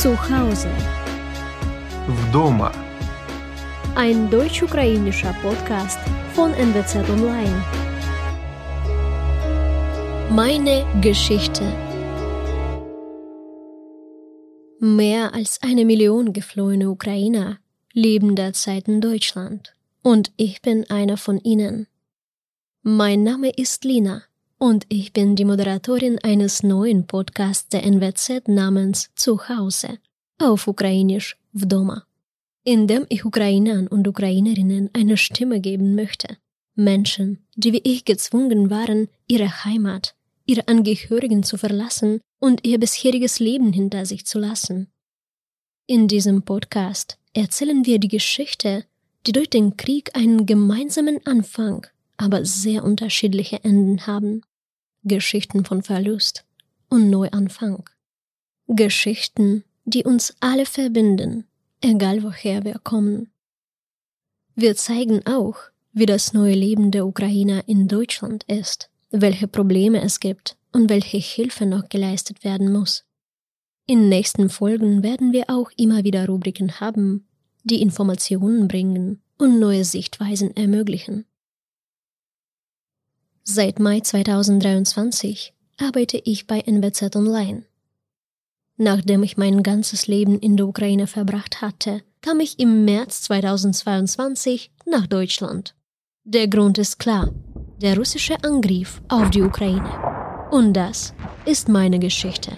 Zu Hause. Вдома. Ein deutsch-ukrainischer Podcast von NWZ Online. Meine Geschichte. Mehr als eine Million geflohene Ukrainer leben derzeit in Deutschland. Und ich bin einer von ihnen. Mein Name ist Lina und ich bin die Moderatorin eines neuen Podcasts der NWZ namens Zuhause, auf Ukrainisch Vdoma, in dem ich Ukrainern und Ukrainerinnen eine Stimme geben möchte. Menschen, die wie ich gezwungen waren, ihre Heimat, ihre Angehörigen zu verlassen und ihr bisheriges Leben hinter sich zu lassen. In diesem Podcast erzählen wir die Geschichte, die durch den Krieg einen gemeinsamen Anfang aber sehr unterschiedliche Enden haben. Geschichten von Verlust und Neuanfang. Geschichten, die uns alle verbinden, egal woher wir kommen. Wir zeigen auch, wie das neue Leben der Ukrainer in Deutschland ist, welche Probleme es gibt und welche Hilfe noch geleistet werden muss. In nächsten Folgen werden wir auch immer wieder Rubriken haben, die Informationen bringen und neue Sichtweisen ermöglichen. Seit Mai 2023 arbeite ich bei NWZ Online. Nachdem ich mein ganzes Leben in der Ukraine verbracht hatte, kam ich im März 2022 nach Deutschland. Der Grund ist klar, der russische Angriff auf die Ukraine. Und das ist meine Geschichte.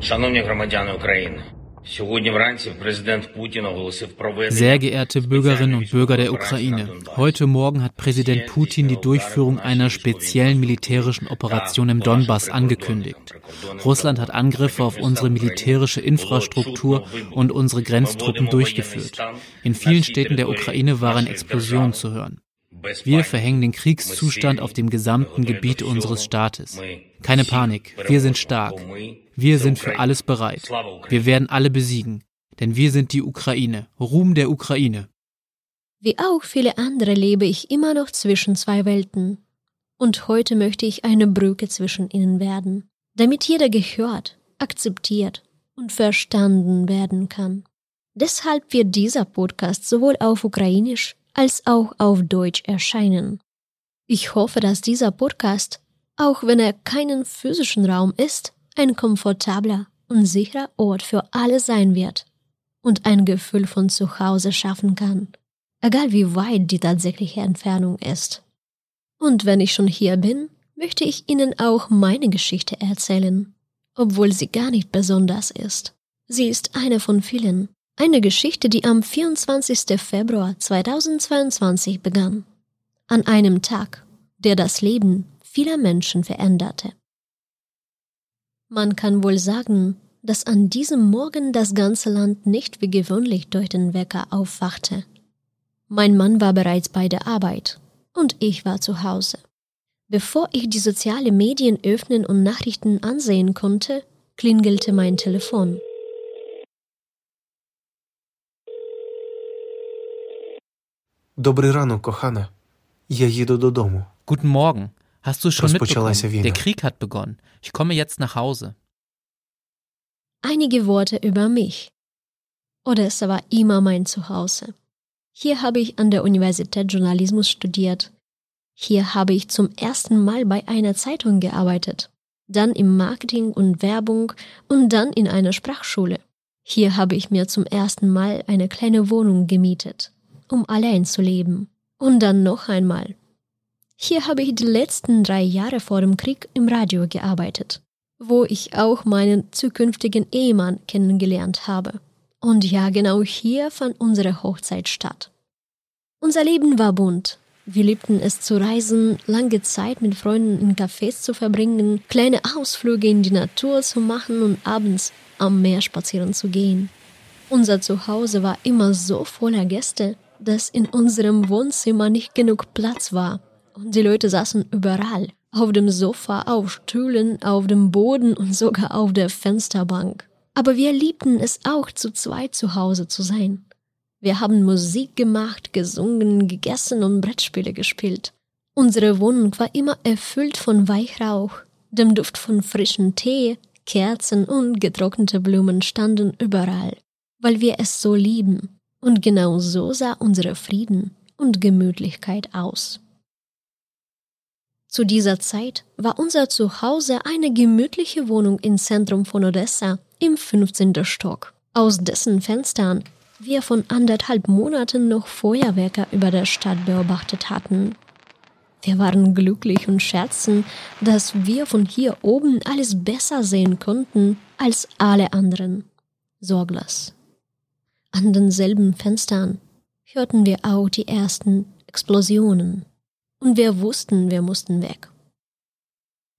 Шановні громадяни України, sehr geehrte Bürgerinnen und Bürger der Ukraine, heute Morgen hat Präsident Putin die Durchführung einer speziellen militärischen Operation im Donbass angekündigt. Russland hat Angriffe auf unsere militärische Infrastruktur und unsere Grenztruppen durchgeführt. In vielen Städten der Ukraine waren Explosionen zu hören. Wir verhängen den Kriegszustand auf dem gesamten Gebiet unseres Staates. Keine Panik, wir sind stark. Wir sind für alles bereit. Wir werden alle besiegen, denn wir sind die Ukraine. Ruhm der Ukraine. Wie auch viele andere lebe ich immer noch zwischen zwei Welten. Und heute möchte ich eine Brücke zwischen ihnen werden, damit jeder gehört, akzeptiert und verstanden werden kann. Deshalb wird dieser Podcast sowohl auf Ukrainisch als auch auf Deutsch erscheinen. Ich hoffe, dass dieser Podcast, auch wenn er keinen physischen Raum ist, ein komfortabler und sicherer Ort für alle sein wird und ein Gefühl von Zuhause schaffen kann, egal wie weit die tatsächliche Entfernung ist. Und wenn ich schon hier bin, möchte ich Ihnen auch meine Geschichte erzählen, obwohl sie gar nicht besonders ist. Sie ist eine von vielen, eine Geschichte, die am 24. Februar 2022 begann. An einem Tag, der das Leben vieler Menschen veränderte. Man kann wohl sagen, dass an diesem Morgen das ganze Land nicht wie gewöhnlich durch den Wecker aufwachte. Mein Mann war bereits bei der Arbeit und ich war zu Hause. Bevor ich die sozialen Medien öffnen und Nachrichten ansehen konnte, klingelte mein Telefon. Добрий ранок, кохана. Я їду додому. Guten Morgen. Hast du schon Rozpoczęła się mitbekommen? wojna. Der Krieg hat begonnen. Ich komme jetzt nach Hause. Einige Worte über mich. Odessa war immer mein Zuhause. Hier habe ich an der Universität Journalismus studiert. Hier habe ich zum ersten Mal bei einer Zeitung gearbeitet, dann im Marketing und Werbung und dann in einer Sprachschule. Hier habe ich mir zum ersten Mal eine kleine Wohnung gemietet, um allein zu leben. Und dann noch einmal. Hier habe ich die letzten drei Jahre vor dem Krieg im Radio gearbeitet, wo ich auch meinen zukünftigen Ehemann kennengelernt habe. Und ja, genau hier fand unsere Hochzeit statt. Unser Leben war bunt. Wir liebten es zu reisen, lange Zeit mit Freunden in Cafés zu verbringen, kleine Ausflüge in die Natur zu machen und abends am Meer spazieren zu gehen. Unser Zuhause war immer so voller Gäste, dass in unserem Wohnzimmer nicht genug Platz war. Und die Leute saßen überall. Auf dem Sofa, auf Stühlen, auf dem Boden und sogar auf der Fensterbank. Aber wir liebten es auch, zu zweit zu Hause zu sein. Wir haben Musik gemacht, gesungen, gegessen und Brettspiele gespielt. Unsere Wohnung war immer erfüllt von Weichrauch, dem Duft von frischem Tee, Kerzen und getrocknete Blumen standen überall, weil wir es so lieben. Und genau so sah unsere Frieden und Gemütlichkeit aus. Zu dieser Zeit war unser Zuhause eine gemütliche Wohnung im Zentrum von Odessa im 15. Stock, aus dessen Fenstern wir von anderthalb Monaten noch Feuerwerker über der Stadt beobachtet hatten. Wir waren glücklich und scherzten, dass wir von hier oben alles besser sehen konnten als alle anderen. Sorglos. An denselben Fenstern hörten wir auch die ersten Explosionen. Und wir wussten, wir mussten weg.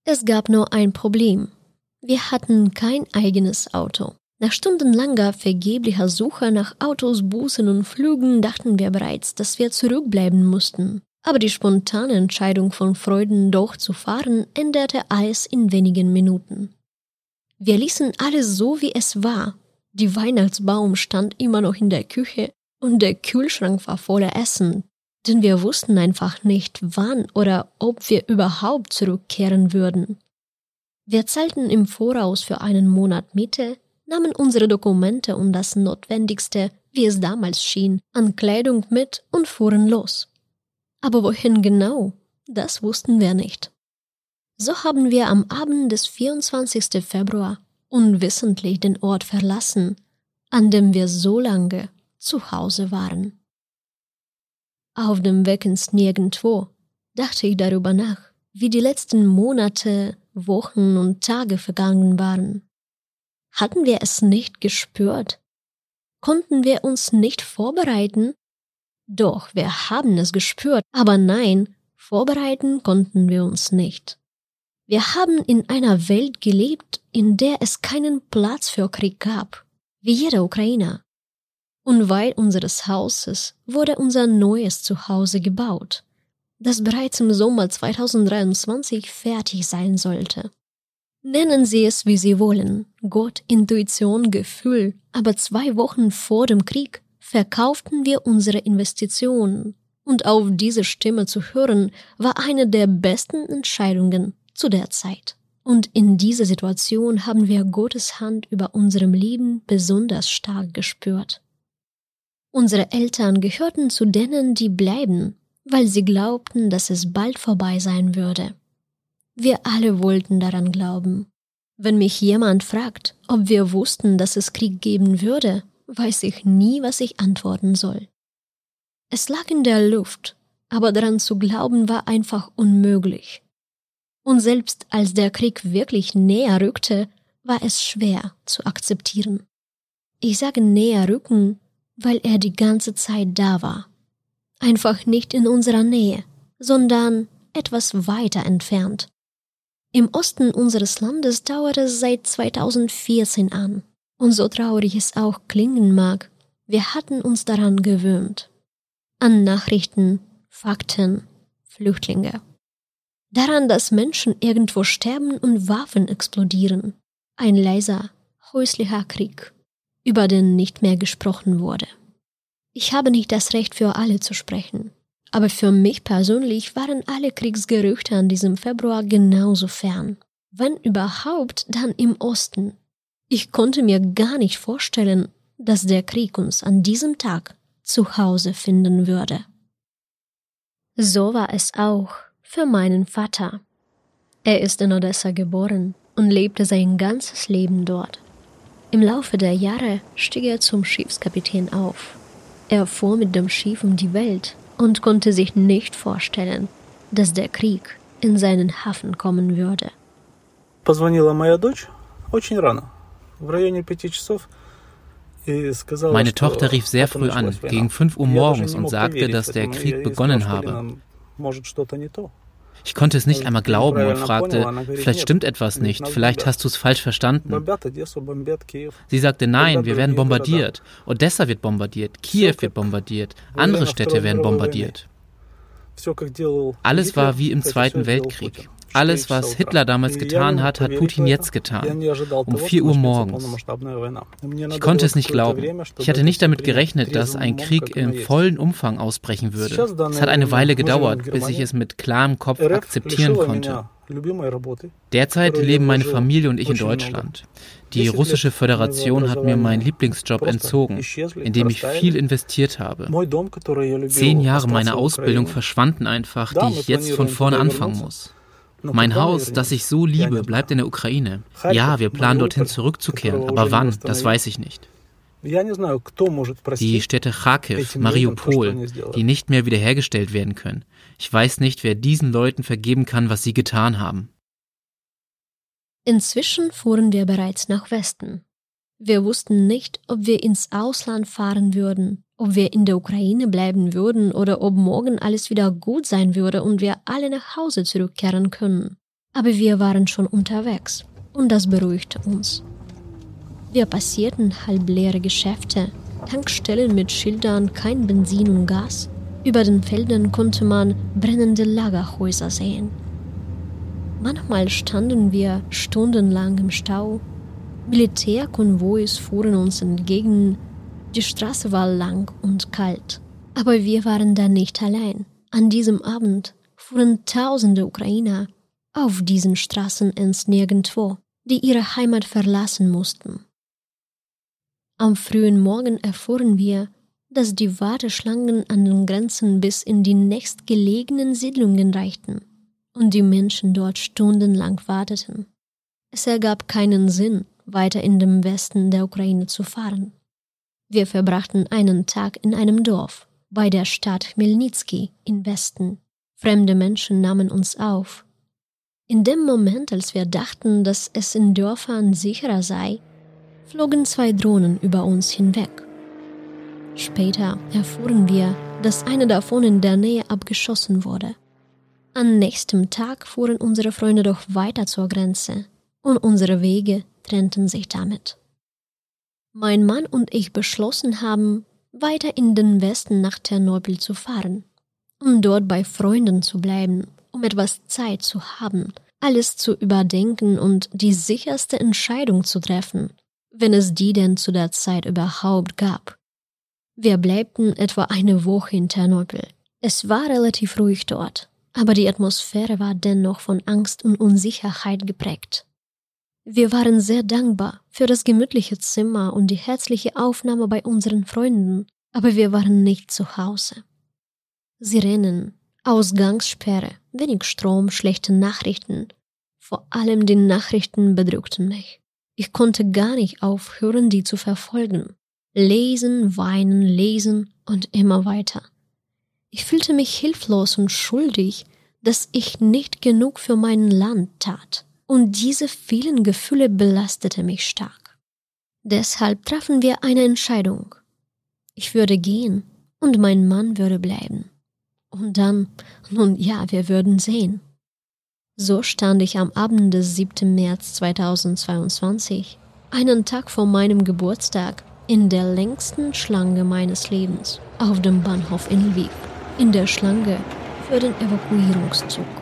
Es gab nur ein Problem. Wir hatten kein eigenes Auto. Nach stundenlanger vergeblicher Suche nach Autos, Bussen und Flügen dachten wir bereits, dass wir zurückbleiben mussten. Aber die spontane Entscheidung von Freuden doch zu fahren änderte alles in wenigen Minuten. Wir ließen alles so, wie es war. Die Weihnachtsbaum stand immer noch in der Küche und der Kühlschrank war voller Essen, denn wir wussten einfach nicht, wann oder ob wir überhaupt zurückkehren würden. Wir zahlten im Voraus für einen Monat Miete, nahmen unsere Dokumente und das Notwendigste, wie es damals schien, an Kleidung mit und fuhren los. Aber wohin genau, das wussten wir nicht. So haben wir am Abend des 24. Februar unwissentlich den Ort verlassen, an dem wir so lange zu Hause waren. Auf dem Weg ins Nirgendwo dachte ich darüber nach, wie die letzten Monate, Wochen und Tage vergangen waren. Hatten wir es nicht gespürt? Konnten wir uns nicht vorbereiten doch, wir haben es gespürt, aber nein, vorbereiten konnten wir uns nicht. Wir haben in einer Welt gelebt, in der es keinen Platz für Krieg gab, wie jeder Ukrainer. Und weil unseres Hauses wurde unser neues Zuhause gebaut, das bereits im Sommer 2023 fertig sein sollte. Nennen Sie es, wie Sie wollen, Gott, Intuition, Gefühl, aber zwei Wochen vor dem Krieg verkauften wir unsere Investitionen. Und auf diese Stimme zu hören, war eine der besten Entscheidungen zu der Zeit. Und in dieser Situation haben wir Gottes Hand über unserem Leben besonders stark gespürt. Unsere Eltern gehörten zu denen, die bleiben, weil sie glaubten, dass es bald vorbei sein würde. Wir alle wollten daran glauben. Wenn mich jemand fragt, ob wir wussten, dass es Krieg geben würde, weiß ich nie, was ich antworten soll. Es lag in der Luft, aber daran zu glauben war einfach unmöglich. Und selbst als der Krieg wirklich näher rückte, war es schwer zu akzeptieren. Ich sage näher rücken, weil er die ganze Zeit da war. Einfach nicht in unserer Nähe, sondern etwas weiter entfernt. Im Osten unseres Landes dauert es seit 2014 an. Und so traurig es auch klingen mag, wir hatten uns daran gewöhnt. An Nachrichten, Fakten, Flüchtlinge. Daran, dass Menschen irgendwo sterben und Waffen explodieren. Ein leiser, häuslicher Krieg, über den nicht mehr gesprochen wurde. Ich habe nicht das Recht für alle zu sprechen, aber für mich persönlich waren alle Kriegsgerüchte an diesem Februar genauso fern. Wenn überhaupt, dann im Osten, ich konnte mir gar nicht vorstellen, dass der Krieg uns an diesem Tag zu Hause finden würde. So war es auch für meinen Vater. Er ist in Odessa geboren und lebte sein ganzes Leben dort. Im Laufe der Jahre stieg er zum Schiffskapitän auf. Er fuhr mit dem Schiff um die Welt und konnte sich nicht vorstellen, dass der Krieg in seinen Hafen kommen würde. Meine Tochter rief sehr früh an, gegen 5 Uhr morgens, und sagte, dass der Krieg begonnen habe. Ich konnte es nicht einmal glauben. Und fragte, vielleicht stimmt etwas nicht, vielleicht hast du es falsch verstanden. Sie sagte, nein, wir werden bombardiert. Odessa wird bombardiert, Kiew wird bombardiert, andere Städte werden bombardiert. Alles war wie im Zweiten Weltkrieg. Alles, was Hitler damals getan hat, hat Putin jetzt getan. Um 4 Uhr morgens. Ich konnte es nicht glauben. Ich hatte nicht damit gerechnet, dass ein Krieg im vollen Umfang ausbrechen würde. Es hat eine Weile gedauert, bis ich es mit klarem Kopf akzeptieren konnte. Derzeit leben meine Familie und ich in Deutschland. Die russische Föderation hat mir meinen Lieblingsjob entzogen, in dem ich viel investiert habe. Zehn Jahre meiner Ausbildung verschwanden einfach, die ich jetzt von vorne anfangen muss. Mein Haus, das ich so liebe, bleibt in der Ukraine. Ja, wir planen dorthin zurückzukehren, aber wann, das weiß ich nicht. Die Städte Kharkiv, Mariupol, die nicht mehr wiederhergestellt werden können. Ich weiß nicht, wer diesen Leuten vergeben kann, was sie getan haben. Inzwischen fuhren wir bereits nach Westen. Wir wussten nicht, ob wir ins Ausland fahren würden, ob wir in der Ukraine bleiben würden oder ob morgen alles wieder gut sein würde und wir alle nach Hause zurückkehren können. Aber wir waren schon unterwegs und das beruhigte uns. Wir passierten halbleere Geschäfte, Tankstellen mit Schildern, kein Benzin und Gas. Über den Feldern konnte man brennende Lagerhäuser sehen. Manchmal standen wir stundenlang im Stau. Militärkonvois fuhren uns entgegen. Die Straße war lang und kalt. Aber wir waren da nicht allein. An diesem Abend fuhren tausende Ukrainer auf diesen Straßen ins Nirgendwo, die ihre Heimat verlassen mussten. Am frühen Morgen erfuhren wir, dass die Warteschlangen an den Grenzen bis in die nächstgelegenen Siedlungen reichten und die Menschen dort stundenlang warteten. Es ergab keinen Sinn, weiter in dem Westen der Ukraine zu fahren. Wir verbrachten einen Tag in einem Dorf bei der Stadt Chmelnitsky im Westen. Fremde Menschen nahmen uns auf. In dem Moment, als wir dachten, dass es in Dörfern sicherer sei, flogen zwei Drohnen über uns hinweg. Später erfuhren wir, dass eine davon in der Nähe abgeschossen wurde. Am nächsten Tag fuhren unsere Freunde doch weiter zur Grenze und unsere Wege trennten sich damit. Mein Mann und ich beschlossen haben, weiter in den Westen nach Ternopil zu fahren, um dort bei Freunden zu bleiben, um etwas Zeit zu haben, alles zu überdenken und die sicherste Entscheidung zu treffen, wenn es die denn zu der Zeit überhaupt gab. Wir bleibten etwa eine Woche in Ternopil. Es war relativ ruhig dort aber die Atmosphäre war dennoch von Angst und Unsicherheit geprägt. Wir waren sehr dankbar für das gemütliche Zimmer und die herzliche Aufnahme bei unseren Freunden, aber wir waren nicht zu Hause. Sirenen, Ausgangssperre, wenig Strom, schlechte Nachrichten. Vor allem die Nachrichten bedrückten mich. Ich konnte gar nicht aufhören, die zu verfolgen. Lesen, weinen, lesen und immer weiter. Ich fühlte mich hilflos und schuldig, dass ich nicht genug für mein Land tat, und diese vielen Gefühle belastete mich stark. Deshalb trafen wir eine Entscheidung. Ich würde gehen und mein Mann würde bleiben. Und dann, nun ja, wir würden sehen. So stand ich am Abend des 7. März 2022, einen Tag vor meinem Geburtstag, in der längsten Schlange meines Lebens auf dem Bahnhof in Lviv in der Schlange für den Evakuierungszug.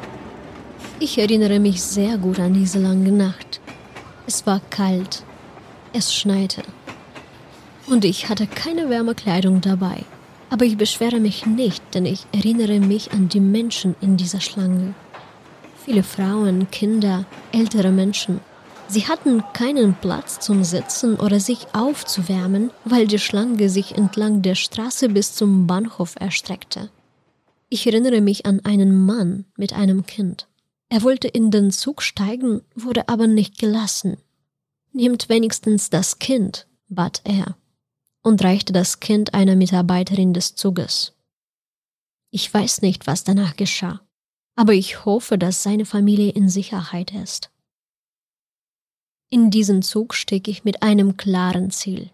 Ich erinnere mich sehr gut an diese lange Nacht. Es war kalt, es schneite und ich hatte keine Wärmekleidung dabei. Aber ich beschwere mich nicht, denn ich erinnere mich an die Menschen in dieser Schlange. Viele Frauen, Kinder, ältere Menschen. Sie hatten keinen Platz zum Sitzen oder sich aufzuwärmen, weil die Schlange sich entlang der Straße bis zum Bahnhof erstreckte. Ich erinnere mich an einen Mann mit einem Kind. Er wollte in den Zug steigen, wurde aber nicht gelassen. Nehmt wenigstens das Kind, bat er und reichte das Kind einer Mitarbeiterin des Zuges. Ich weiß nicht, was danach geschah, aber ich hoffe, dass seine Familie in Sicherheit ist. In diesen Zug stieg ich mit einem klaren Ziel.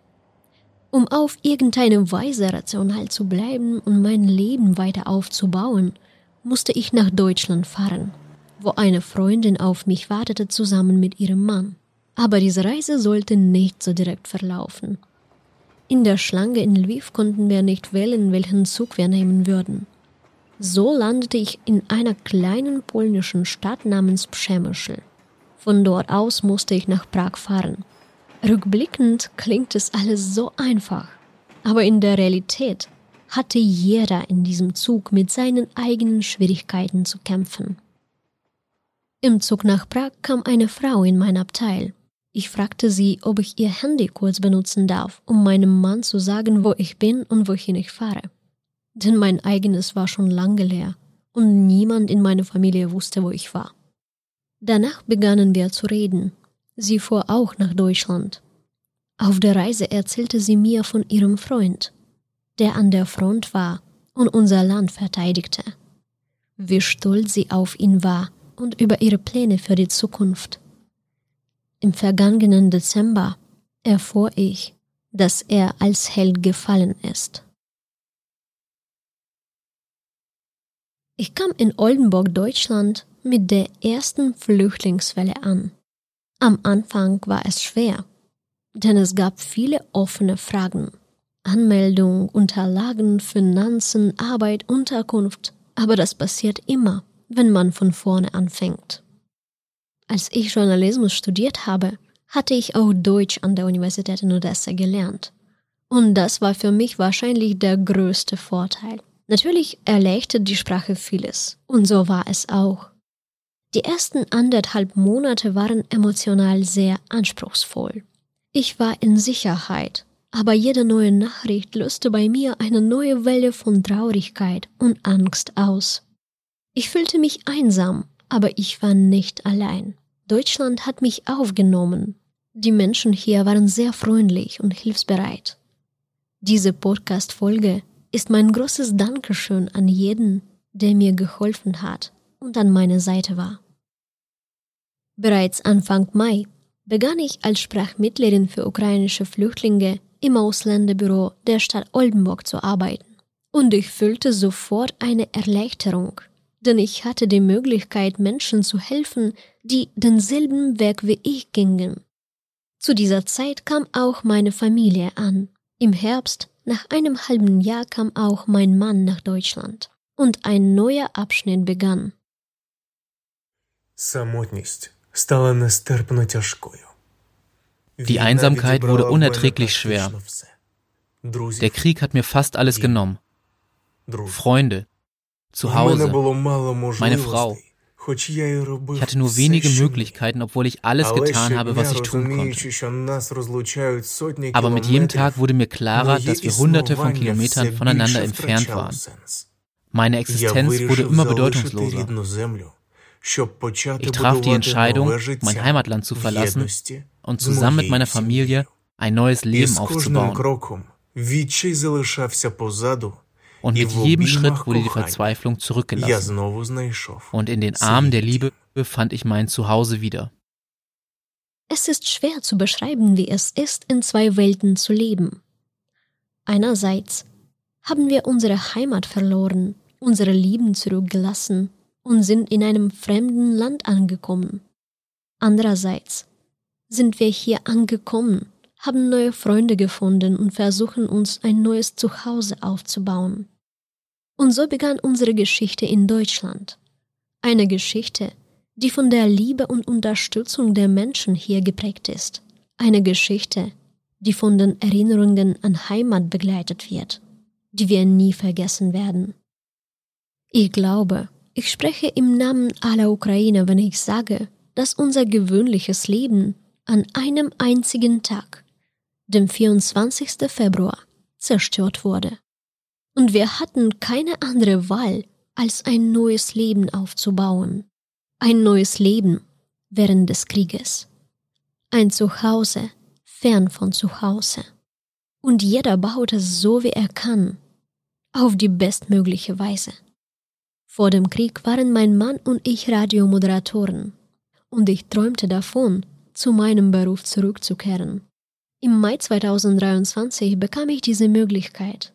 Um auf irgendeine Weise rational zu bleiben und mein Leben weiter aufzubauen, musste ich nach Deutschland fahren, wo eine Freundin auf mich wartete zusammen mit ihrem Mann. Aber diese Reise sollte nicht so direkt verlaufen. In der Schlange in Lviv konnten wir nicht wählen, welchen Zug wir nehmen würden. So landete ich in einer kleinen polnischen Stadt namens Przemyśl. Von dort aus musste ich nach Prag fahren. Rückblickend klingt es alles so einfach, aber in der Realität hatte jeder in diesem Zug mit seinen eigenen Schwierigkeiten zu kämpfen. Im Zug nach Prag kam eine Frau in mein Abteil. Ich fragte sie, ob ich ihr Handy kurz benutzen darf, um meinem Mann zu sagen, wo ich bin und wohin ich fahre. Denn mein eigenes war schon lange leer und niemand in meiner Familie wusste, wo ich war. Danach begannen wir zu reden. Sie fuhr auch nach Deutschland. Auf der Reise erzählte sie mir von ihrem Freund, der an der Front war und unser Land verteidigte. Wie stolz sie auf ihn war und über ihre Pläne für die Zukunft. Im vergangenen Dezember erfuhr ich, dass er als Held gefallen ist. Ich kam in Oldenburg, Deutschland, mit der ersten Flüchtlingswelle an. Am Anfang war es schwer, denn es gab viele offene Fragen. Anmeldung, Unterlagen, Finanzen, Arbeit, Unterkunft. Aber das passiert immer, wenn man von vorne anfängt. Als ich Journalismus studiert habe, hatte ich auch Deutsch an der Universität in Odessa gelernt. Und das war für mich wahrscheinlich der größte Vorteil. Natürlich erleichtert die Sprache vieles. Und so war es auch. Die ersten anderthalb Monate waren emotional sehr anspruchsvoll. Ich war in Sicherheit, aber jede neue Nachricht löste bei mir eine neue Welle von Traurigkeit und Angst aus. Ich fühlte mich einsam, aber ich war nicht allein. Deutschland hat mich aufgenommen. Die Menschen hier waren sehr freundlich und hilfsbereit. Diese Podcast-Folge ist mein großes Dankeschön an jeden, der mir geholfen hat und an meiner Seite war. Bereits Anfang Mai begann ich als Sprachmittlerin für ukrainische Flüchtlinge im Ausländerbüro der Stadt Oldenburg zu arbeiten. Und ich fühlte sofort eine Erleichterung, denn ich hatte die Möglichkeit, Menschen zu helfen, die denselben Weg wie ich gingen. Zu dieser Zeit kam auch meine Familie an. Im Herbst, nach einem halben Jahr, kam auch mein Mann nach Deutschland und ein neuer Abschnitt begann. Die Einsamkeit wurde unerträglich schwer. Der Krieg hat mir fast alles genommen. Freunde, zu Hause, meine Frau. Ich hatte nur wenige Möglichkeiten, obwohl ich alles getan habe, was ich tun konnte. Aber mit jedem Tag wurde mir klarer, dass wir hunderte von Kilometern voneinander entfernt waren. Meine Existenz wurde immer bedeutungsloser. Ich traf die Entscheidung, mein Heimatland zu verlassen und zusammen mit meiner Familie ein neues Leben aufzubauen. Und mit jedem Schritt wurde die Verzweiflung zurückgelassen. Und in den Armen der Liebe fand ich mein Zuhause wieder. Es ist schwer zu beschreiben, wie es ist, in zwei Welten zu leben. Einerseits haben wir unsere Heimat verloren, unsere Lieben zurückgelassen und sind in einem fremden Land angekommen. Andererseits sind wir hier angekommen, haben neue Freunde gefunden und versuchen uns ein neues Zuhause aufzubauen. Und so begann unsere Geschichte in Deutschland. Eine Geschichte, die von der Liebe und Unterstützung der Menschen hier geprägt ist. Eine Geschichte, die von den Erinnerungen an Heimat begleitet wird, die wir nie vergessen werden. Ich glaube, ich spreche im Namen aller Ukrainer, wenn ich sage, dass unser gewöhnliches Leben an einem einzigen Tag, dem 24. Februar, zerstört wurde. Und wir hatten keine andere Wahl, als ein neues Leben aufzubauen. Ein neues Leben während des Krieges. Ein Zuhause fern von Zuhause. Und jeder baut es so, wie er kann, auf die bestmögliche Weise. Vor dem Krieg waren mein Mann und ich Radiomoderatoren und ich träumte davon, zu meinem Beruf zurückzukehren. Im Mai 2023 bekam ich diese Möglichkeit.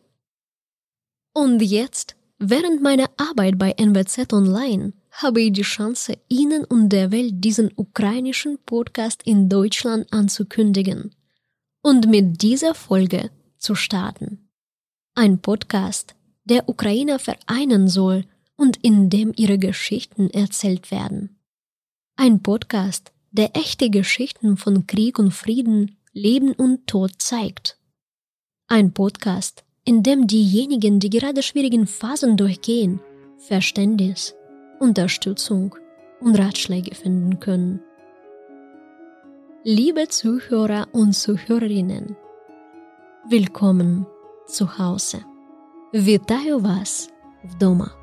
Und jetzt, während meiner Arbeit bei NWZ Online, habe ich die Chance, Ihnen und der Welt diesen ukrainischen Podcast in Deutschland anzukündigen und mit dieser Folge zu starten. Ein Podcast, der Ukrainer vereinen soll und in dem ihre Geschichten erzählt werden. Ein Podcast, der echte Geschichten von Krieg und Frieden, Leben und Tod zeigt. Ein Podcast, in dem diejenigen, die gerade schwierigen Phasen durchgehen, Verständnis, Unterstützung und Ratschläge finden können. Liebe Zuhörer und Zuhörerinnen, willkommen zu Hause. Вітаю вас вдома.